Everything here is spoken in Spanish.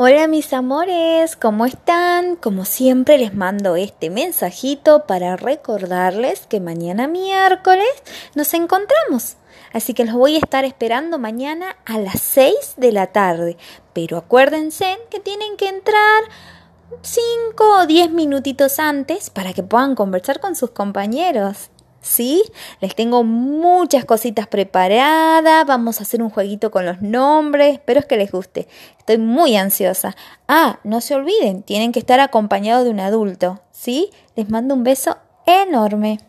Hola mis amores, ¿cómo están? Como siempre les mando este mensajito para recordarles que mañana miércoles nos encontramos. Así que los voy a estar esperando mañana a las 6 de la tarde. Pero acuérdense que tienen que entrar 5 o 10 minutitos antes para que puedan conversar con sus compañeros. ¿Sí? Les tengo muchas cositas preparadas, vamos a hacer un jueguito con los nombres, espero que les guste. Estoy muy ansiosa. Ah, no se olviden, tienen que estar acompañados de un adulto, ¿sí? Les mando un beso enorme.